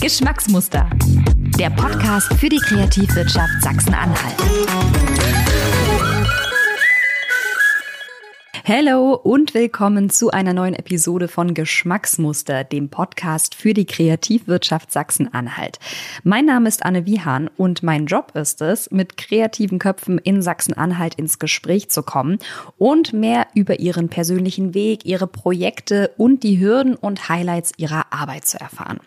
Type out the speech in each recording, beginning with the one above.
Geschmacksmuster. Der Podcast für die Kreativwirtschaft Sachsen-Anhalt. Hallo und willkommen zu einer neuen Episode von Geschmacksmuster, dem Podcast für die Kreativwirtschaft Sachsen-Anhalt. Mein Name ist Anne Wiehan und mein Job ist es, mit kreativen Köpfen in Sachsen-Anhalt ins Gespräch zu kommen und mehr über ihren persönlichen Weg, ihre Projekte und die Hürden und Highlights ihrer Arbeit zu erfahren.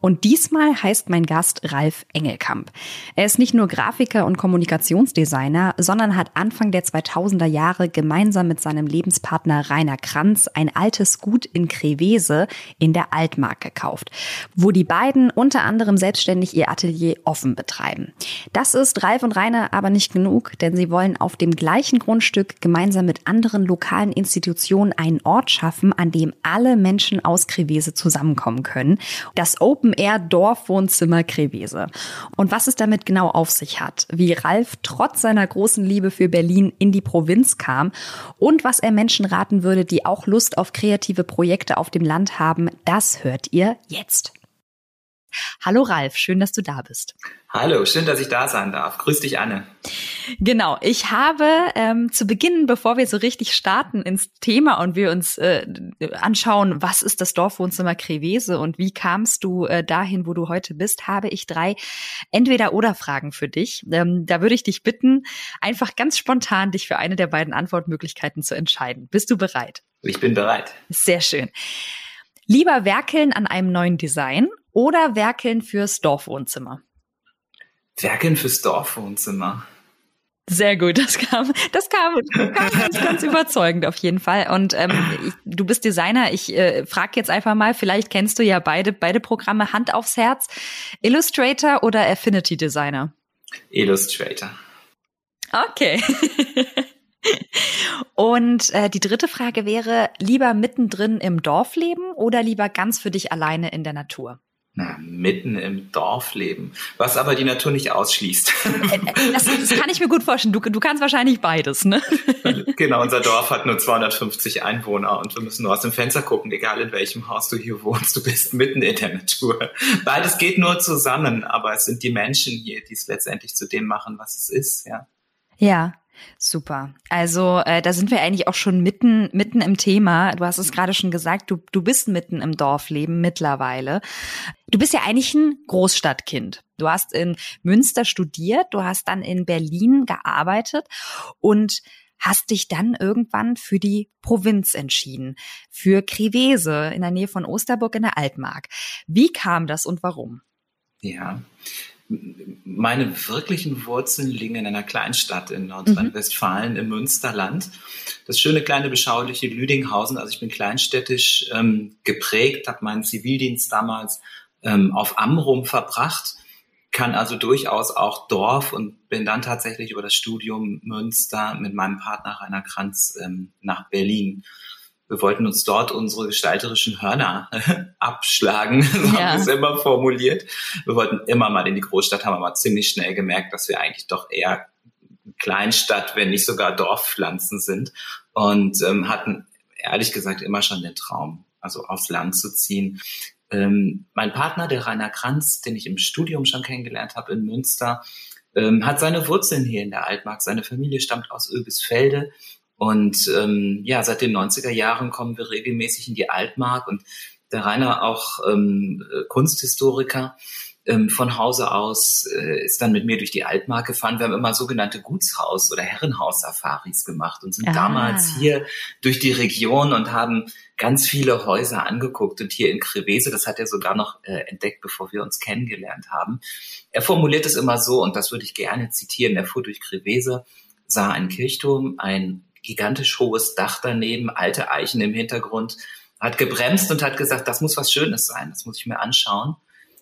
Und diesmal heißt mein Gast Ralf Engelkamp. Er ist nicht nur Grafiker und Kommunikationsdesigner, sondern hat Anfang der 2000er Jahre gemeinsam mit seinem Lebenspartner Rainer Kranz ein altes Gut in Krevese in der Altmark gekauft, wo die beiden unter anderem selbstständig ihr Atelier offen betreiben. Das ist Ralf und Rainer aber nicht genug, denn sie wollen auf dem gleichen Grundstück gemeinsam mit anderen lokalen Institutionen einen Ort schaffen, an dem alle Menschen aus Krevese zusammenkommen können. Das Open Air Dorfwohnzimmer Krevese. Und was es damit genau auf sich hat, wie Ralf trotz seiner großen Liebe für Berlin in die Provinz kam und was er Menschen raten würde, die auch Lust auf kreative Projekte auf dem Land haben, das hört ihr jetzt. Hallo Ralf, schön, dass du da bist. Hallo, schön, dass ich da sein darf. Grüß dich, Anne. Genau, ich habe ähm, zu Beginn, bevor wir so richtig starten ins Thema und wir uns äh, anschauen, was ist das Dorfwohnzimmer Krevese und wie kamst du äh, dahin, wo du heute bist, habe ich drei Entweder-Oder-Fragen für dich. Ähm, da würde ich dich bitten, einfach ganz spontan dich für eine der beiden Antwortmöglichkeiten zu entscheiden. Bist du bereit? Ich bin bereit. Sehr schön. Lieber werkeln an einem neuen Design oder werkeln fürs Dorfwohnzimmer? Werkeln fürs Dorfwohnzimmer. Sehr gut, das kam, das kam, kam ganz, ganz überzeugend auf jeden Fall. Und ähm, ich, du bist Designer. Ich äh, frage jetzt einfach mal, vielleicht kennst du ja beide, beide Programme Hand aufs Herz. Illustrator oder Affinity Designer? Illustrator. Okay. Und äh, die dritte Frage wäre, lieber mittendrin im Dorf leben oder lieber ganz für dich alleine in der Natur? Na, mitten im Dorf leben, was aber die Natur nicht ausschließt. Äh, äh, das, das kann ich mir gut vorstellen. Du, du kannst wahrscheinlich beides, ne? Genau, unser Dorf hat nur 250 Einwohner und wir müssen nur aus dem Fenster gucken, egal in welchem Haus du hier wohnst. Du bist mitten in der Natur. Beides geht nur zusammen, aber es sind die Menschen hier, die es letztendlich zu dem machen, was es ist, ja. Ja, Super. Also äh, da sind wir eigentlich auch schon mitten mitten im Thema. Du hast es gerade schon gesagt, du du bist mitten im Dorfleben mittlerweile. Du bist ja eigentlich ein Großstadtkind. Du hast in Münster studiert, du hast dann in Berlin gearbeitet und hast dich dann irgendwann für die Provinz entschieden, für Krivese in der Nähe von Osterburg in der Altmark. Wie kam das und warum? Ja, meine wirklichen Wurzeln liegen in einer Kleinstadt in Nordrhein-Westfalen mhm. im Münsterland. Das schöne kleine beschauliche Lüdinghausen. Also ich bin kleinstädtisch ähm, geprägt, habe meinen Zivildienst damals ähm, auf Amrum verbracht, kann also durchaus auch Dorf und bin dann tatsächlich über das Studium Münster mit meinem Partner Rainer Kranz ähm, nach Berlin wir wollten uns dort unsere gestalterischen Hörner abschlagen, so ja. haben wir es immer formuliert. Wir wollten immer mal in die Großstadt, haben aber ziemlich schnell gemerkt, dass wir eigentlich doch eher Kleinstadt, wenn nicht sogar Dorfpflanzen sind und ähm, hatten ehrlich gesagt immer schon den Traum, also aufs Land zu ziehen. Ähm, mein Partner, der Rainer Kranz, den ich im Studium schon kennengelernt habe in Münster, ähm, hat seine Wurzeln hier in der Altmark. Seine Familie stammt aus Öbisfelde und ähm, ja, seit den 90er Jahren kommen wir regelmäßig in die Altmark und der Rainer auch ähm, Kunsthistoriker ähm, von Hause aus äh, ist dann mit mir durch die Altmark gefahren. Wir haben immer sogenannte Gutshaus- oder Herrenhaus-Safaris gemacht und sind ah. damals hier durch die Region und haben ganz viele Häuser angeguckt. Und hier in Krevese, das hat er sogar noch äh, entdeckt, bevor wir uns kennengelernt haben. Er formuliert es immer so, und das würde ich gerne zitieren. Er fuhr durch Krevese, sah einen Kirchturm, ein gigantisch hohes Dach daneben, alte Eichen im Hintergrund, hat gebremst und hat gesagt, das muss was Schönes sein, das muss ich mir anschauen.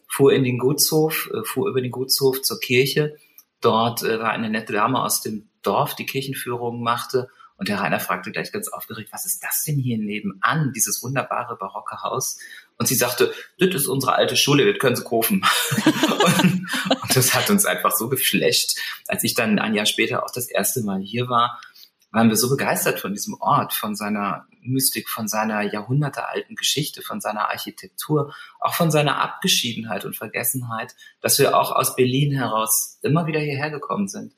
Fuhr in den Gutshof, äh, fuhr über den Gutshof zur Kirche. Dort äh, war eine nette Dame aus dem Dorf, die Kirchenführung machte. Und der Rainer fragte gleich ganz aufgeregt, was ist das denn hier nebenan, dieses wunderbare barocke Haus? Und sie sagte, das ist unsere alte Schule, das können Sie kaufen. und, und das hat uns einfach so geflasht. Als ich dann ein Jahr später auch das erste Mal hier war, waren wir so begeistert von diesem Ort, von seiner Mystik, von seiner jahrhundertealten Geschichte, von seiner Architektur, auch von seiner Abgeschiedenheit und Vergessenheit, dass wir auch aus Berlin heraus immer wieder hierher gekommen sind.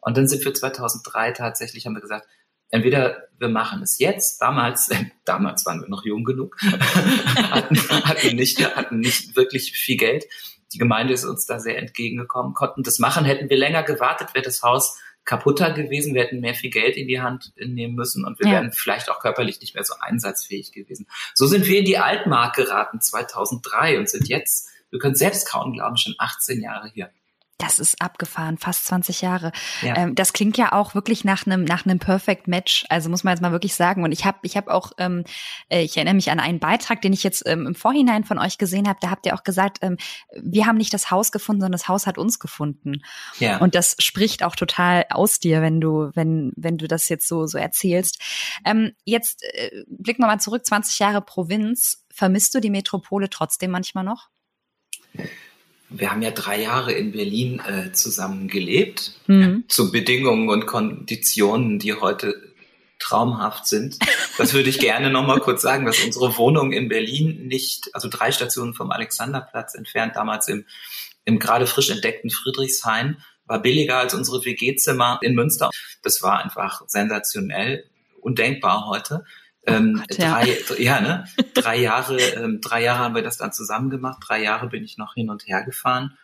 Und dann sind wir 2003 tatsächlich, haben wir gesagt, entweder wir machen es jetzt, damals, damals waren wir noch jung genug, hatten, hatten, nicht, hatten nicht wirklich viel Geld. Die Gemeinde ist uns da sehr entgegengekommen, konnten das machen. Hätten wir länger gewartet, wäre das Haus kaputter gewesen, wir hätten mehr viel Geld in die Hand nehmen müssen und wir ja. wären vielleicht auch körperlich nicht mehr so einsatzfähig gewesen. So sind wir in die Altmark geraten 2003 und sind jetzt, wir können selbst kaum glauben, schon 18 Jahre hier. Das ist abgefahren, fast 20 Jahre. Ja. Ähm, das klingt ja auch wirklich nach einem nach einem Perfect Match. Also muss man jetzt mal wirklich sagen. Und ich habe ich habe auch, ähm, äh, ich erinnere mich an einen Beitrag, den ich jetzt ähm, im Vorhinein von euch gesehen habe. Da habt ihr auch gesagt, ähm, wir haben nicht das Haus gefunden, sondern das Haus hat uns gefunden. Ja. Und das spricht auch total aus dir, wenn du wenn wenn du das jetzt so so erzählst. Ähm, jetzt äh, blicken wir mal zurück, 20 Jahre Provinz. Vermisst du die Metropole trotzdem manchmal noch? Wir haben ja drei Jahre in Berlin äh, zusammen gelebt, mhm. zu Bedingungen und Konditionen, die heute traumhaft sind. Das würde ich gerne nochmal kurz sagen, dass unsere Wohnung in Berlin nicht, also drei Stationen vom Alexanderplatz entfernt, damals im, im gerade frisch entdeckten Friedrichshain, war billiger als unsere WG-Zimmer in Münster. Das war einfach sensationell, undenkbar heute. Oh ähm, Gott, ja. drei, ja, ne? drei Jahre, ähm, drei Jahre haben wir das dann zusammen gemacht. Drei Jahre bin ich noch hin und her gefahren.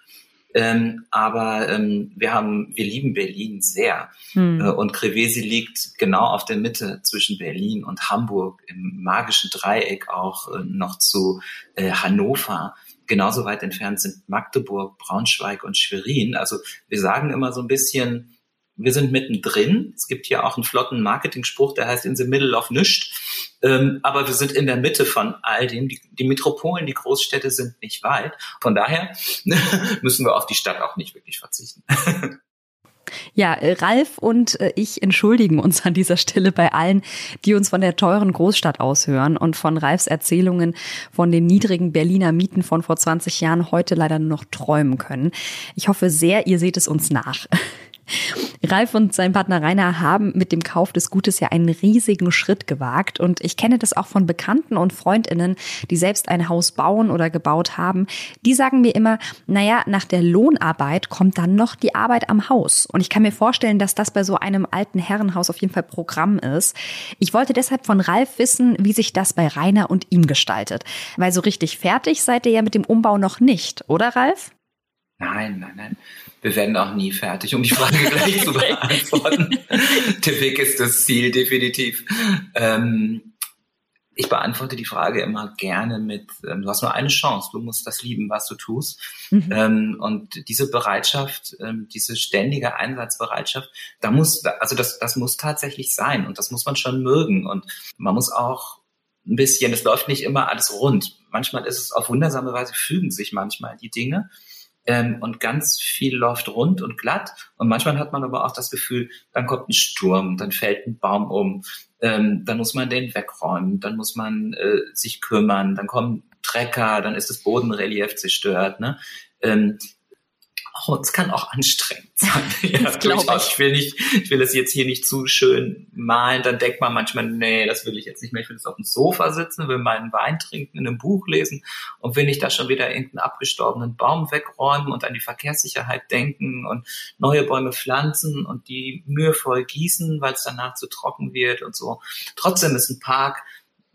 Ähm, aber ähm, wir haben, wir lieben Berlin sehr. Hm. Äh, und Krevesi liegt genau auf der Mitte zwischen Berlin und Hamburg, im magischen Dreieck auch äh, noch zu äh, Hannover. Genauso weit entfernt sind Magdeburg, Braunschweig und Schwerin. Also wir sagen immer so ein bisschen, wir sind mittendrin. Es gibt hier auch einen flotten Marketing-Spruch, der heißt in the middle of nischt. Ähm, aber wir sind in der Mitte von all dem. Die, die Metropolen, die Großstädte sind nicht weit. Von daher müssen wir auf die Stadt auch nicht wirklich verzichten. Ja, äh, Ralf und äh, ich entschuldigen uns an dieser Stelle bei allen, die uns von der teuren Großstadt aushören und von Ralfs Erzählungen von den niedrigen Berliner Mieten von vor 20 Jahren heute leider nur noch träumen können. Ich hoffe sehr, ihr seht es uns nach. Ralf und sein Partner Rainer haben mit dem Kauf des Gutes ja einen riesigen Schritt gewagt. Und ich kenne das auch von Bekannten und Freundinnen, die selbst ein Haus bauen oder gebaut haben. Die sagen mir immer, naja, nach der Lohnarbeit kommt dann noch die Arbeit am Haus. Und ich kann mir vorstellen, dass das bei so einem alten Herrenhaus auf jeden Fall Programm ist. Ich wollte deshalb von Ralf wissen, wie sich das bei Rainer und ihm gestaltet. Weil so richtig fertig seid ihr ja mit dem Umbau noch nicht, oder Ralf? Nein, nein, nein. Wir werden auch nie fertig, um die Frage gleich zu beantworten. Der Weg ist das Ziel, definitiv. Ähm, ich beantworte die Frage immer gerne mit, ähm, du hast nur eine Chance, du musst das lieben, was du tust. Mhm. Ähm, und diese Bereitschaft, ähm, diese ständige Einsatzbereitschaft, da muss, also das, das muss tatsächlich sein und das muss man schon mögen. Und man muss auch ein bisschen, es läuft nicht immer alles rund. Manchmal ist es auf wundersame Weise, fügen sich manchmal die Dinge ähm, und ganz viel läuft rund und glatt. Und manchmal hat man aber auch das Gefühl, dann kommt ein Sturm, dann fällt ein Baum um, ähm, dann muss man den wegräumen, dann muss man äh, sich kümmern, dann kommen Trecker, dann ist das Bodenrelief zerstört. Ne? Ähm, auch, es kann auch anstrengend sein. ja, das durchaus. Ich. ich will nicht, ich will es jetzt hier nicht zu schön malen. Dann denkt man manchmal, nee, das will ich jetzt nicht mehr. Ich will jetzt auf dem Sofa sitzen, will meinen Wein trinken, in einem Buch lesen und will nicht da schon wieder irgendeinen abgestorbenen Baum wegräumen und an die Verkehrssicherheit denken und neue Bäume pflanzen und die mühevoll gießen, weil es danach zu trocken wird und so. Trotzdem ist ein Park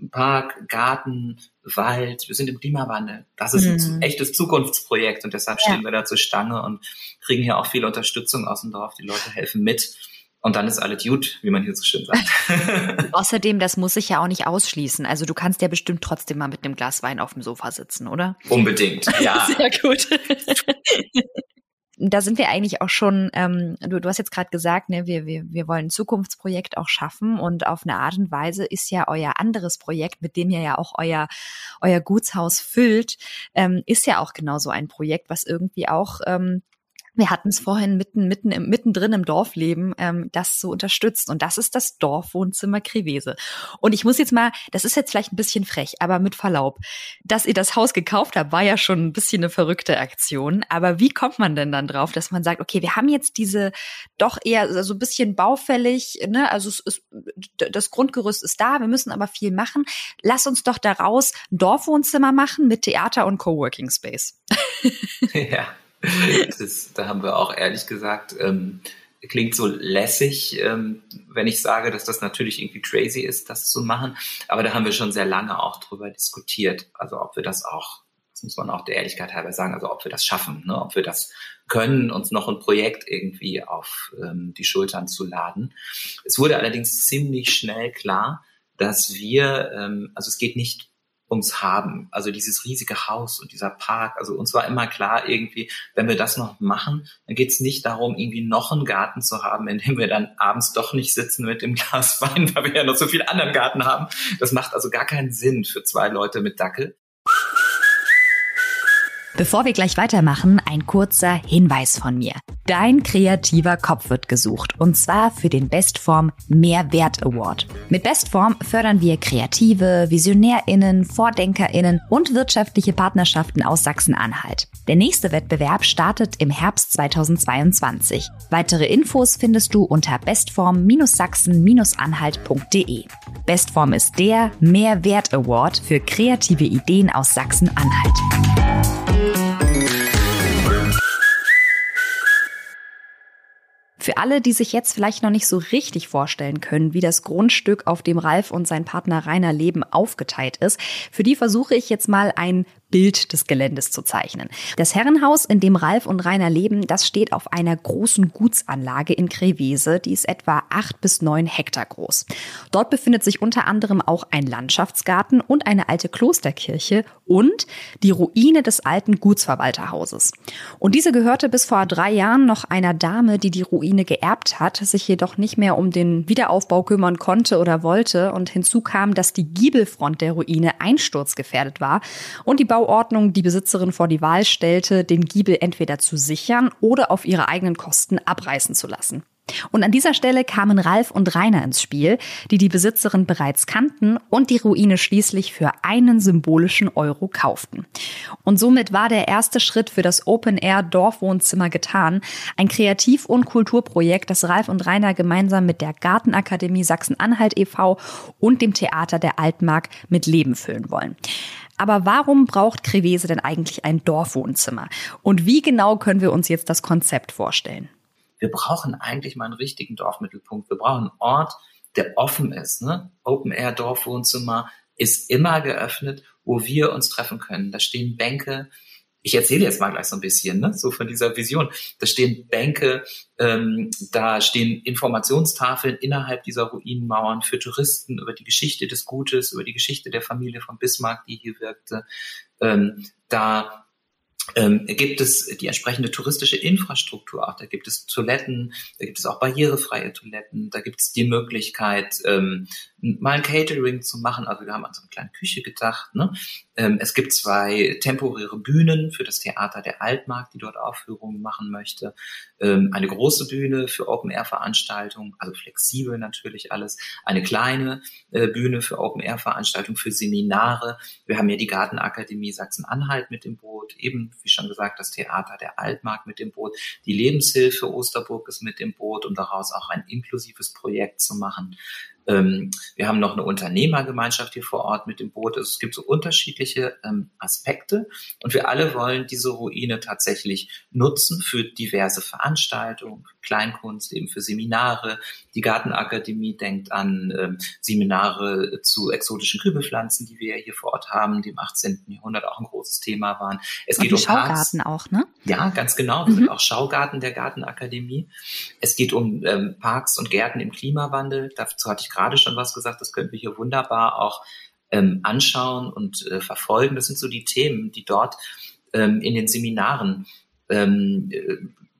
Park, Garten, Wald, wir sind im Klimawandel. Das ist mhm. ein echtes Zukunftsprojekt und deshalb stehen wir da zur Stange und kriegen hier auch viel Unterstützung aus dem Dorf. Die Leute helfen mit. Und dann ist alles gut, wie man hier so schön sagt. Außerdem, das muss sich ja auch nicht ausschließen. Also du kannst ja bestimmt trotzdem mal mit einem Glas Wein auf dem Sofa sitzen, oder? Unbedingt, ja. Sehr gut. da sind wir eigentlich auch schon, ähm, du, du hast jetzt gerade gesagt, ne, wir, wir, wir wollen ein Zukunftsprojekt auch schaffen und auf eine Art und Weise ist ja euer anderes Projekt, mit dem ihr ja auch euer, euer Gutshaus füllt, ähm, ist ja auch genauso ein Projekt, was irgendwie auch ähm, wir hatten es vorhin mitten, mitten, im, mittendrin im Dorfleben, ähm, das so unterstützt. Und das ist das Dorfwohnzimmer Krevese. Und ich muss jetzt mal, das ist jetzt vielleicht ein bisschen frech, aber mit Verlaub, dass ihr das Haus gekauft habt, war ja schon ein bisschen eine verrückte Aktion. Aber wie kommt man denn dann drauf, dass man sagt, okay, wir haben jetzt diese doch eher so ein bisschen baufällig, ne, also es ist, das Grundgerüst ist da, wir müssen aber viel machen. Lass uns doch daraus ein Dorfwohnzimmer machen mit Theater und Coworking Space. ja. Ist, da haben wir auch ehrlich gesagt, ähm, klingt so lässig, ähm, wenn ich sage, dass das natürlich irgendwie crazy ist, das zu machen. Aber da haben wir schon sehr lange auch drüber diskutiert. Also ob wir das auch, das muss man auch der Ehrlichkeit halber sagen, also ob wir das schaffen, ne? ob wir das können, uns noch ein Projekt irgendwie auf ähm, die Schultern zu laden. Es wurde allerdings ziemlich schnell klar, dass wir, ähm, also es geht nicht ums Haben. Also dieses riesige Haus und dieser Park. Also uns war immer klar irgendwie, wenn wir das noch machen, dann geht es nicht darum, irgendwie noch einen Garten zu haben, in dem wir dann abends doch nicht sitzen mit dem Glas Wein, weil wir ja noch so viel anderen Garten haben. Das macht also gar keinen Sinn für zwei Leute mit Dackel. Bevor wir gleich weitermachen, ein kurzer Hinweis von mir. Dein kreativer Kopf wird gesucht und zwar für den Bestform Mehrwert Award. Mit Bestform fördern wir Kreative, VisionärInnen, VordenkerInnen und wirtschaftliche Partnerschaften aus Sachsen-Anhalt. Der nächste Wettbewerb startet im Herbst 2022. Weitere Infos findest du unter bestform-sachsen-anhalt.de. Bestform ist der Mehrwert Award für kreative Ideen aus Sachsen-Anhalt. Für alle, die sich jetzt vielleicht noch nicht so richtig vorstellen können, wie das Grundstück, auf dem Ralf und sein Partner Rainer leben, aufgeteilt ist, für die versuche ich jetzt mal ein Bild des Geländes zu zeichnen. Das Herrenhaus, in dem Ralf und Rainer leben, das steht auf einer großen Gutsanlage in Krevese, die ist etwa acht bis neun Hektar groß. Dort befindet sich unter anderem auch ein Landschaftsgarten und eine alte Klosterkirche und die Ruine des alten Gutsverwalterhauses. Und diese gehörte bis vor drei Jahren noch einer Dame, die die Ruine geerbt hat, sich jedoch nicht mehr um den Wiederaufbau kümmern konnte oder wollte und hinzu kam, dass die Giebelfront der Ruine einsturzgefährdet war und die Bau Bauordnung die Besitzerin vor die Wahl stellte, den Giebel entweder zu sichern oder auf ihre eigenen Kosten abreißen zu lassen. Und an dieser Stelle kamen Ralf und Rainer ins Spiel, die die Besitzerin bereits kannten und die Ruine schließlich für einen symbolischen Euro kauften. Und somit war der erste Schritt für das Open-Air-Dorfwohnzimmer getan, ein Kreativ- und Kulturprojekt, das Ralf und Rainer gemeinsam mit der Gartenakademie Sachsen-Anhalt e.V. und dem Theater der Altmark mit Leben füllen wollen. Aber warum braucht Krevese denn eigentlich ein Dorfwohnzimmer? Und wie genau können wir uns jetzt das Konzept vorstellen? Wir brauchen eigentlich mal einen richtigen Dorfmittelpunkt. Wir brauchen einen Ort, der offen ist. Ne? Open Air Dorfwohnzimmer ist immer geöffnet, wo wir uns treffen können. Da stehen Bänke, ich erzähle jetzt mal gleich so ein bisschen, ne, so von dieser Vision. Da stehen Bänke, ähm, da stehen Informationstafeln innerhalb dieser Ruinenmauern für Touristen über die Geschichte des Gutes, über die Geschichte der Familie von Bismarck, die hier wirkte. Ähm, da ähm, gibt es die entsprechende touristische Infrastruktur auch. Da gibt es Toiletten, da gibt es auch barrierefreie Toiletten, da gibt es die Möglichkeit, ähm, mal ein Catering zu machen. Also wir haben an so eine kleine Küche gedacht. Ne? Ähm, es gibt zwei temporäre Bühnen für das Theater der Altmark, die dort Aufführungen machen möchte. Ähm, eine große Bühne für Open-Air-Veranstaltungen, also flexibel natürlich alles. Eine kleine äh, Bühne für Open-Air-Veranstaltungen, für Seminare. Wir haben ja die Gartenakademie Sachsen-Anhalt mit dem Boot, eben wie schon gesagt das Theater der Altmark mit dem Boot. Die Lebenshilfe Osterburg ist mit dem Boot, um daraus auch ein inklusives Projekt zu machen. Ähm, wir haben noch eine Unternehmergemeinschaft hier vor Ort mit dem Boot. Also es gibt so unterschiedliche ähm, Aspekte und wir alle wollen diese Ruine tatsächlich nutzen für diverse Veranstaltungen, Kleinkunst, eben für Seminare. Die Gartenakademie denkt an ähm, Seminare zu exotischen Kübelpflanzen, die wir hier vor Ort haben, die im 18. Jahrhundert auch ein großes Thema waren. Es und geht um Schaugarten Parks. auch, ne? Ja, ganz genau. Wir mhm. sind auch Schaugarten der Gartenakademie. Es geht um ähm, Parks und Gärten im Klimawandel. Dazu hatte ich gerade schon was gesagt. Das können wir hier wunderbar auch ähm, anschauen und äh, verfolgen. Das sind so die Themen, die dort ähm, in den Seminaren ähm, äh,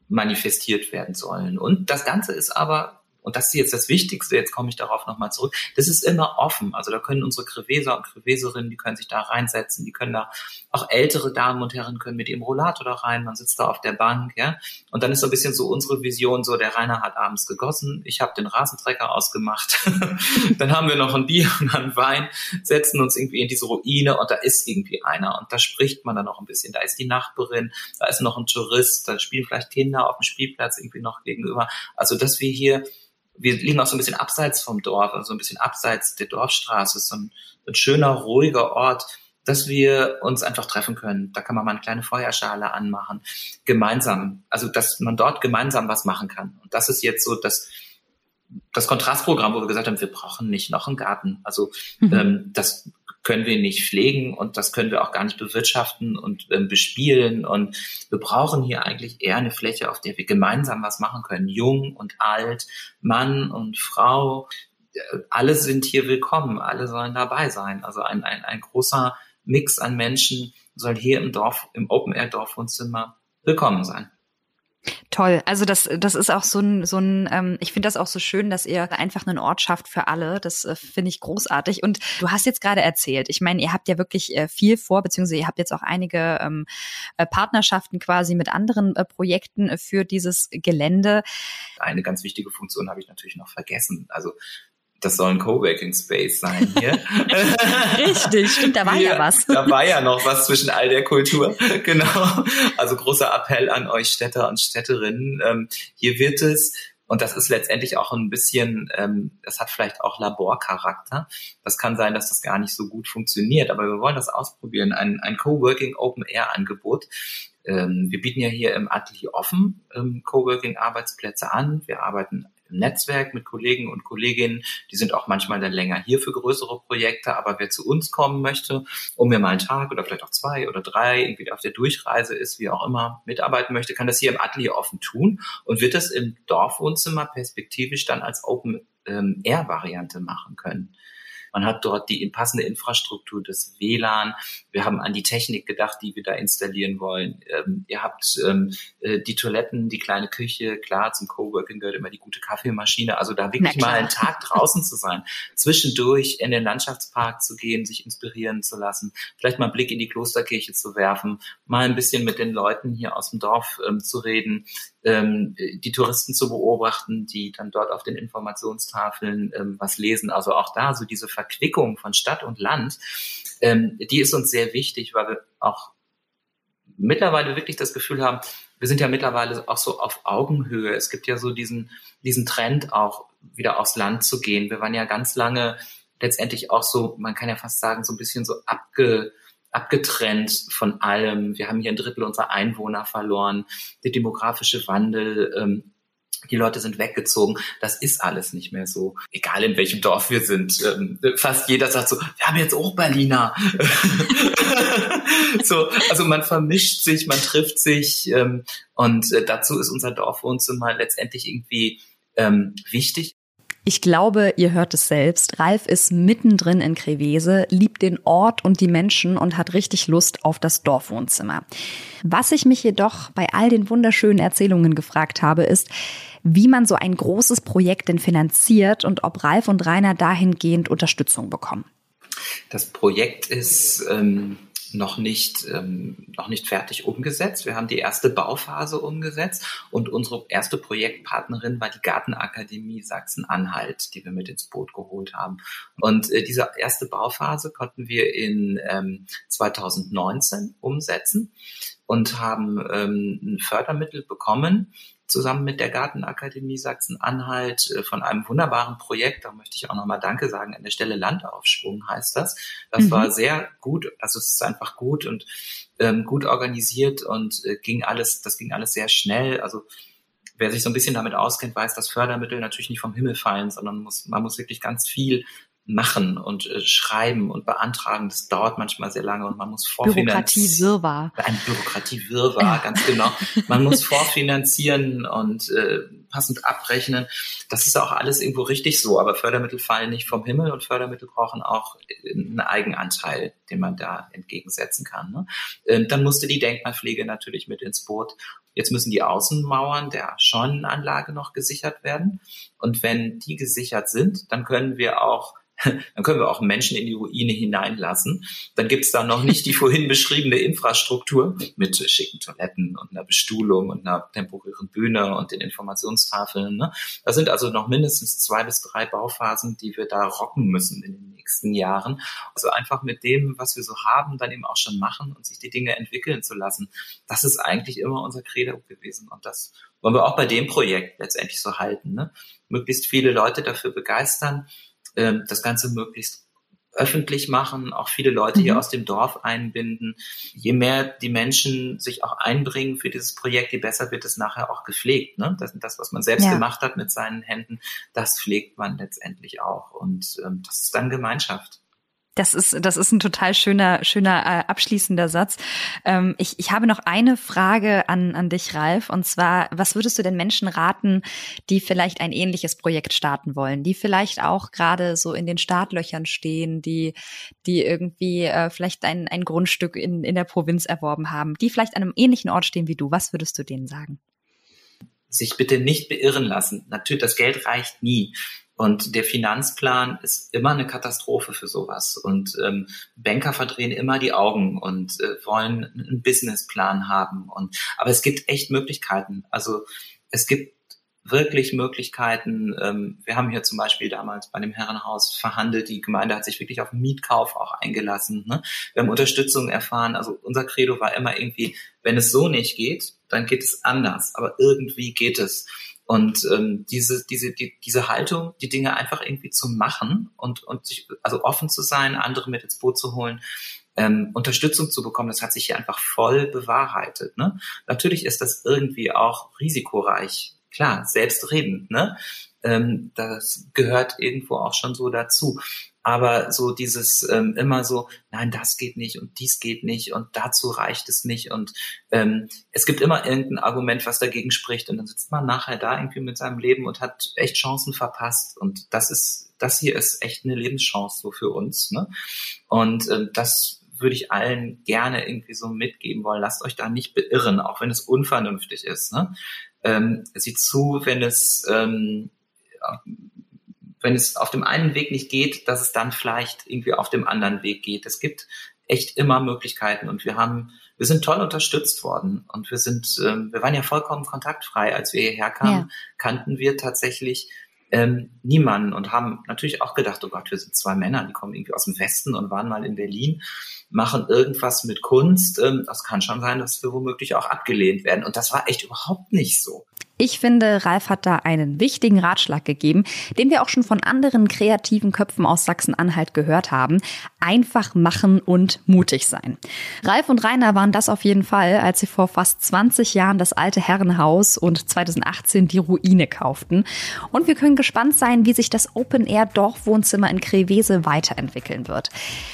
manifestiert werden sollen. Und das Ganze ist aber und das ist jetzt das Wichtigste, jetzt komme ich darauf nochmal zurück, das ist immer offen. Also da können unsere Kreveser und Kreveserinnen, die können sich da reinsetzen, die können da, auch ältere Damen und Herren können mit ihrem Rollator da rein, man sitzt da auf der Bank, ja. Und dann ist so ein bisschen so unsere Vision, so der Rainer hat abends gegossen, ich habe den Rasentrecker ausgemacht, dann haben wir noch ein Bier und einen Wein, setzen uns irgendwie in diese Ruine und da ist irgendwie einer. Und da spricht man dann noch ein bisschen, da ist die Nachbarin, da ist noch ein Tourist, da spielen vielleicht Kinder auf dem Spielplatz irgendwie noch gegenüber. Also dass wir hier wir liegen auch so ein bisschen abseits vom Dorf, also ein bisschen abseits der Dorfstraße, so ein, ein schöner, ruhiger Ort, dass wir uns einfach treffen können. Da kann man mal eine kleine Feuerschale anmachen, gemeinsam, also dass man dort gemeinsam was machen kann. Und das ist jetzt so das, das Kontrastprogramm, wo wir gesagt haben, wir brauchen nicht noch einen Garten. Also mhm. ähm, das können wir nicht pflegen und das können wir auch gar nicht bewirtschaften und ähm, bespielen. Und wir brauchen hier eigentlich eher eine Fläche, auf der wir gemeinsam was machen können. Jung und alt, Mann und Frau, äh, alle sind hier willkommen, alle sollen dabei sein. Also ein, ein, ein großer Mix an Menschen soll hier im Dorf, im Open-Air-Dorfwohnzimmer willkommen sein. Toll. Also das, das ist auch so ein, so ein ähm, ich finde das auch so schön, dass ihr einfach einen Ort schafft für alle. Das äh, finde ich großartig. Und du hast jetzt gerade erzählt, ich meine, ihr habt ja wirklich äh, viel vor, beziehungsweise ihr habt jetzt auch einige ähm, äh, Partnerschaften quasi mit anderen äh, Projekten für dieses Gelände. Eine ganz wichtige Funktion habe ich natürlich noch vergessen. Also das soll ein Coworking Space sein hier. Richtig, stimmt, da war ja, ja was. Da war ja noch was zwischen all der Kultur. genau. Also großer Appell an euch Städter und Städterinnen. Ähm, hier wird es und das ist letztendlich auch ein bisschen, ähm, das hat vielleicht auch Laborcharakter. Das kann sein, dass das gar nicht so gut funktioniert, aber wir wollen das ausprobieren. Ein, ein Coworking Open Air Angebot. Ähm, wir bieten ja hier im Atelier offen ähm, Coworking Arbeitsplätze an. Wir arbeiten Netzwerk mit Kollegen und Kolleginnen. Die sind auch manchmal dann länger hier für größere Projekte. Aber wer zu uns kommen möchte, um mir mal einen Tag oder vielleicht auch zwei oder drei irgendwie auf der Durchreise ist, wie auch immer, mitarbeiten möchte, kann das hier im Atelier offen tun und wird das im Dorfwohnzimmer perspektivisch dann als Open-Air-Variante ähm, machen können. Man hat dort die passende Infrastruktur, das WLAN. Wir haben an die Technik gedacht, die wir da installieren wollen. Ähm, ihr habt ähm, äh, die Toiletten, die kleine Küche. Klar, zum Coworking gehört immer die gute Kaffeemaschine. Also da wirklich mal einen Tag draußen zu sein, zwischendurch in den Landschaftspark zu gehen, sich inspirieren zu lassen, vielleicht mal einen Blick in die Klosterkirche zu werfen, mal ein bisschen mit den Leuten hier aus dem Dorf ähm, zu reden, ähm, die Touristen zu beobachten, die dann dort auf den Informationstafeln ähm, was lesen. Also auch da so diese Verquickung von Stadt und Land, ähm, die ist uns sehr wichtig, weil wir auch mittlerweile wirklich das Gefühl haben, wir sind ja mittlerweile auch so auf Augenhöhe. Es gibt ja so diesen, diesen Trend auch wieder aufs Land zu gehen. Wir waren ja ganz lange letztendlich auch so, man kann ja fast sagen, so ein bisschen so abge, abgetrennt von allem. Wir haben hier ein Drittel unserer Einwohner verloren. Der demografische Wandel, ähm, die Leute sind weggezogen. Das ist alles nicht mehr so. Egal in welchem Dorf wir sind. Ähm, fast jeder sagt so, wir haben jetzt auch Berliner. so, also man vermischt sich, man trifft sich ähm, und äh, dazu ist unser Dorfwohnzimmer letztendlich irgendwie ähm, wichtig. Ich glaube, ihr hört es selbst. Ralf ist mittendrin in Krevese, liebt den Ort und die Menschen und hat richtig Lust auf das Dorfwohnzimmer. Was ich mich jedoch bei all den wunderschönen Erzählungen gefragt habe, ist, wie man so ein großes Projekt denn finanziert und ob Ralf und Rainer dahingehend Unterstützung bekommen. Das Projekt ist ähm, noch nicht, ähm, noch nicht fertig umgesetzt. Wir haben die erste Bauphase umgesetzt und unsere erste Projektpartnerin war die Gartenakademie Sachsen-Anhalt, die wir mit ins Boot geholt haben. Und äh, diese erste Bauphase konnten wir in ähm, 2019 umsetzen und haben ähm, ein Fördermittel bekommen zusammen mit der Gartenakademie Sachsen-Anhalt äh, von einem wunderbaren Projekt. Da möchte ich auch nochmal Danke sagen. An der Stelle Landaufschwung heißt das. Das mhm. war sehr gut. Also es ist einfach gut und ähm, gut organisiert und äh, ging alles, das ging alles sehr schnell. Also wer sich so ein bisschen damit auskennt, weiß, dass Fördermittel natürlich nicht vom Himmel fallen, sondern muss, man muss wirklich ganz viel machen und äh, schreiben und beantragen. Das dauert manchmal sehr lange und man muss vorfinanzieren. Bürokratie-Wirrwarr. Ein Bürokratie-Wirrwarr, ganz genau. Man muss vorfinanzieren und äh, passend abrechnen. Das ist auch alles irgendwo richtig so, aber Fördermittel fallen nicht vom Himmel und Fördermittel brauchen auch einen Eigenanteil, den man da entgegensetzen kann. Ne? Ähm, dann musste die Denkmalpflege natürlich mit ins Boot Jetzt müssen die Außenmauern der Scheunenanlage noch gesichert werden. Und wenn die gesichert sind, dann können wir auch dann können wir auch Menschen in die Ruine hineinlassen. Dann gibt es da noch nicht die vorhin beschriebene Infrastruktur mit schicken Toiletten und einer Bestuhlung und einer temporären Bühne und den Informationstafeln. Ne? Da sind also noch mindestens zwei bis drei Bauphasen, die wir da rocken müssen in den nächsten Jahren. Also einfach mit dem, was wir so haben, dann eben auch schon machen und sich die Dinge entwickeln zu lassen. Das ist eigentlich immer unser Credo gewesen und das wollen wir auch bei dem Projekt letztendlich so halten. Ne? Möglichst viele Leute dafür begeistern, ähm, das Ganze möglichst öffentlich machen, auch viele Leute mhm. hier aus dem Dorf einbinden. Je mehr die Menschen sich auch einbringen für dieses Projekt, je besser wird es nachher auch gepflegt. Ne? Das, das was man selbst ja. gemacht hat mit seinen Händen, das pflegt man letztendlich auch. Und ähm, das ist dann Gemeinschaft. Das ist, das ist ein total schöner, schöner äh, abschließender Satz. Ähm, ich, ich habe noch eine Frage an, an dich, Ralf. Und zwar, was würdest du den Menschen raten, die vielleicht ein ähnliches Projekt starten wollen, die vielleicht auch gerade so in den Startlöchern stehen, die, die irgendwie äh, vielleicht ein, ein Grundstück in, in der Provinz erworben haben, die vielleicht an einem ähnlichen Ort stehen wie du? Was würdest du denen sagen? sich bitte nicht beirren lassen. Natürlich, das Geld reicht nie. Und der Finanzplan ist immer eine Katastrophe für sowas. Und ähm, Banker verdrehen immer die Augen und äh, wollen einen Businessplan haben. Und aber es gibt echt Möglichkeiten. Also es gibt wirklich Möglichkeiten. Ähm, wir haben hier zum Beispiel damals bei dem Herrenhaus verhandelt. Die Gemeinde hat sich wirklich auf Mietkauf auch eingelassen. Ne? Wir haben Unterstützung erfahren. Also unser Credo war immer irgendwie, wenn es so nicht geht, dann geht es anders. Aber irgendwie geht es. Und ähm, diese, diese, die, diese Haltung, die Dinge einfach irgendwie zu machen und, und sich, also offen zu sein, andere mit ins Boot zu holen, ähm, Unterstützung zu bekommen, das hat sich hier einfach voll bewahrheitet. Ne? Natürlich ist das irgendwie auch risikoreich. Klar, selbstredend, ne? Ähm, das gehört irgendwo auch schon so dazu aber so dieses ähm, immer so, nein, das geht nicht und dies geht nicht und dazu reicht es nicht und ähm, es gibt immer irgendein Argument, was dagegen spricht und dann sitzt man nachher da irgendwie mit seinem Leben und hat echt Chancen verpasst und das ist, das hier ist echt eine Lebenschance so für uns, ne? Und ähm, das würde ich allen gerne irgendwie so mitgeben wollen. Lasst euch da nicht beirren, auch wenn es unvernünftig ist. Ne? Ähm, sieht zu, wenn es ähm, wenn es auf dem einen Weg nicht geht, dass es dann vielleicht irgendwie auf dem anderen Weg geht. Es gibt echt immer Möglichkeiten und wir haben, wir sind toll unterstützt worden und wir sind, ähm, wir waren ja vollkommen kontaktfrei, als wir hierher kamen, ja. kannten wir tatsächlich ähm, niemanden und haben natürlich auch gedacht, oh Gott, wir sind zwei Männer, die kommen irgendwie aus dem Westen und waren mal in Berlin, machen irgendwas mit Kunst. Ähm, das kann schon sein, dass wir womöglich auch abgelehnt werden. Und das war echt überhaupt nicht so. Ich finde, Ralf hat da einen wichtigen Ratschlag gegeben, den wir auch schon von anderen kreativen Köpfen aus Sachsen-Anhalt gehört haben. Einfach machen und mutig sein. Ralf und Rainer waren das auf jeden Fall, als sie vor fast 20 Jahren das alte Herrenhaus und 2018 die Ruine kauften. Und wir können gespannt sein, wie sich das Open-Air-Dorfwohnzimmer in Krevese weiterentwickeln wird.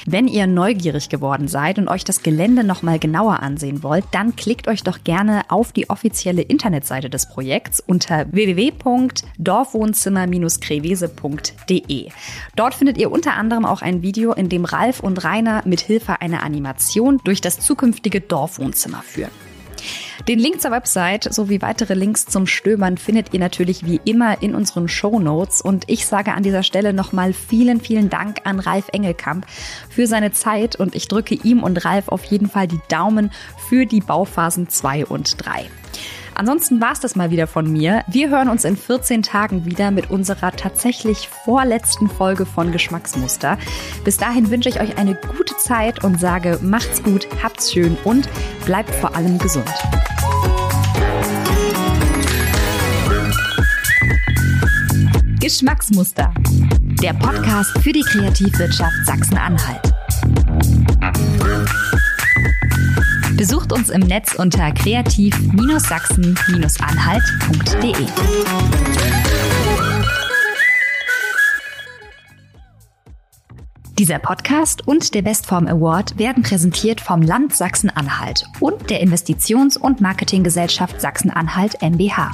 Wenn ihr neugierig geworden seid und euch das Gelände nochmal genauer ansehen wollt, dann klickt euch doch gerne auf die offizielle Internetseite des Projekts Projekts unter www.dorfwohnzimmer-krevese.de. Dort findet ihr unter anderem auch ein Video, in dem Ralf und Rainer mit Hilfe einer Animation durch das zukünftige Dorfwohnzimmer führen. Den Link zur Website sowie weitere Links zum Stöbern findet ihr natürlich wie immer in unseren Show Notes. Und ich sage an dieser Stelle nochmal vielen, vielen Dank an Ralf Engelkamp für seine Zeit und ich drücke ihm und Ralf auf jeden Fall die Daumen für die Bauphasen 2 und 3. Ansonsten war es das mal wieder von mir. Wir hören uns in 14 Tagen wieder mit unserer tatsächlich vorletzten Folge von Geschmacksmuster. Bis dahin wünsche ich euch eine gute Zeit und sage, macht's gut, habt's schön und bleibt vor allem gesund. Geschmacksmuster. Der Podcast für die Kreativwirtschaft Sachsen-Anhalt. Besucht uns im Netz unter kreativ-sachsen-anhalt.de. Dieser Podcast und der Bestform Award werden präsentiert vom Land Sachsen-Anhalt und der Investitions- und Marketinggesellschaft Sachsen-Anhalt MBH.